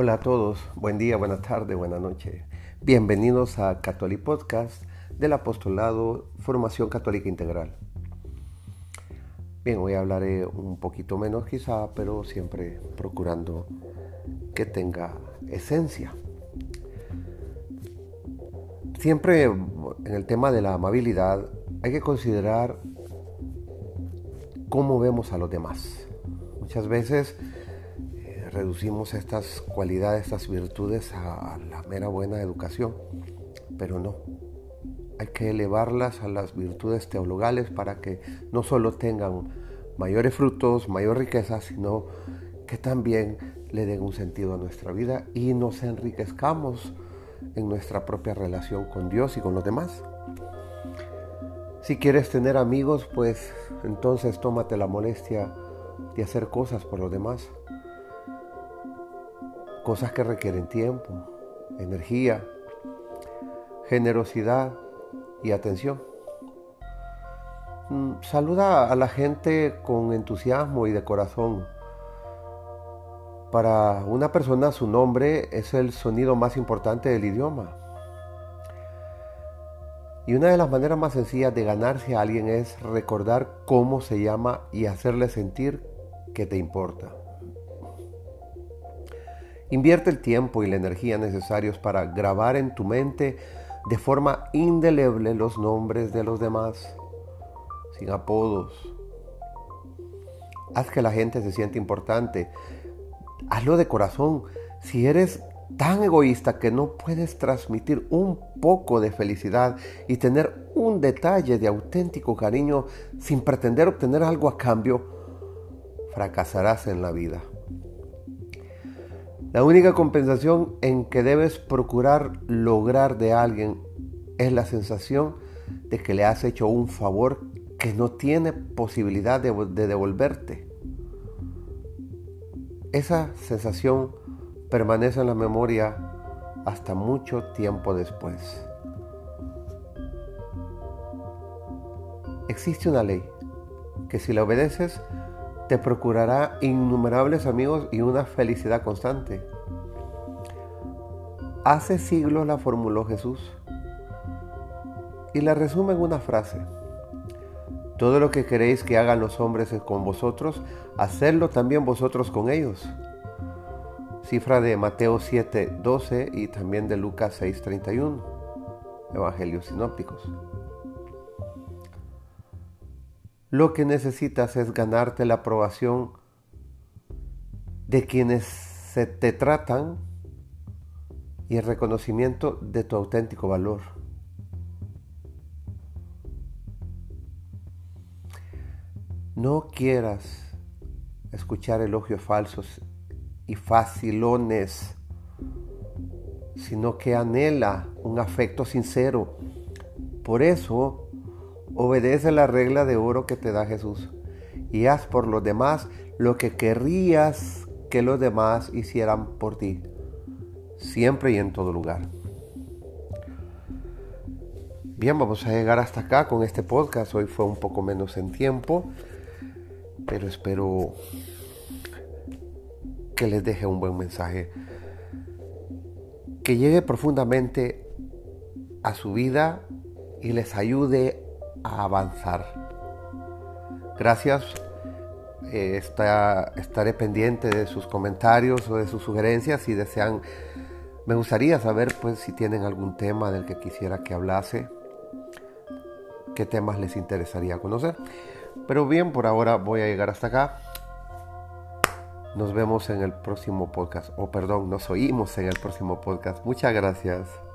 Hola a todos, buen día, buena tarde, buena noche. Bienvenidos a Catholic Podcast del Apostolado Formación Católica Integral. Bien, hoy hablaré un poquito menos quizá, pero siempre procurando que tenga esencia. Siempre en el tema de la amabilidad hay que considerar cómo vemos a los demás. Muchas veces reducimos estas cualidades, estas virtudes a la mera buena educación, pero no. Hay que elevarlas a las virtudes teologales para que no solo tengan mayores frutos, mayor riqueza, sino que también le den un sentido a nuestra vida y nos enriquezcamos en nuestra propia relación con Dios y con los demás. Si quieres tener amigos, pues entonces tómate la molestia de hacer cosas por los demás cosas que requieren tiempo, energía, generosidad y atención. Mm, saluda a la gente con entusiasmo y de corazón. Para una persona su nombre es el sonido más importante del idioma. Y una de las maneras más sencillas de ganarse a alguien es recordar cómo se llama y hacerle sentir que te importa. Invierte el tiempo y la energía necesarios para grabar en tu mente de forma indeleble los nombres de los demás, sin apodos. Haz que la gente se sienta importante. Hazlo de corazón. Si eres tan egoísta que no puedes transmitir un poco de felicidad y tener un detalle de auténtico cariño sin pretender obtener algo a cambio, fracasarás en la vida. La única compensación en que debes procurar lograr de alguien es la sensación de que le has hecho un favor que no tiene posibilidad de, devolverte. Esa sensación permanece en la memoria hasta mucho tiempo después. Existe una ley que si la obedeces te procurará innumerables amigos y una felicidad constante. Hace siglos la formuló Jesús y la resume en una frase. Todo lo que queréis que hagan los hombres con vosotros, hacedlo también vosotros con ellos. Cifra de Mateo 7, 12 y también de Lucas 6, 31. Evangelios sinópticos. Lo que necesitas es ganarte la aprobación de quienes se te tratan y el reconocimiento de tu auténtico valor. No quieras escuchar elogios falsos y facilones, sino que anhela un afecto sincero. Por eso, Obedece la regla de oro que te da Jesús y haz por los demás lo que querrías que los demás hicieran por ti, siempre y en todo lugar. Bien, vamos a llegar hasta acá con este podcast. Hoy fue un poco menos en tiempo, pero espero que les deje un buen mensaje, que llegue profundamente a su vida y les ayude a avanzar. Gracias. Eh, estaré pendiente de sus comentarios o de sus sugerencias si desean. Me gustaría saber pues si tienen algún tema del que quisiera que hablase. Qué temas les interesaría conocer. Pero bien, por ahora voy a llegar hasta acá. Nos vemos en el próximo podcast. O perdón, nos oímos en el próximo podcast. Muchas gracias.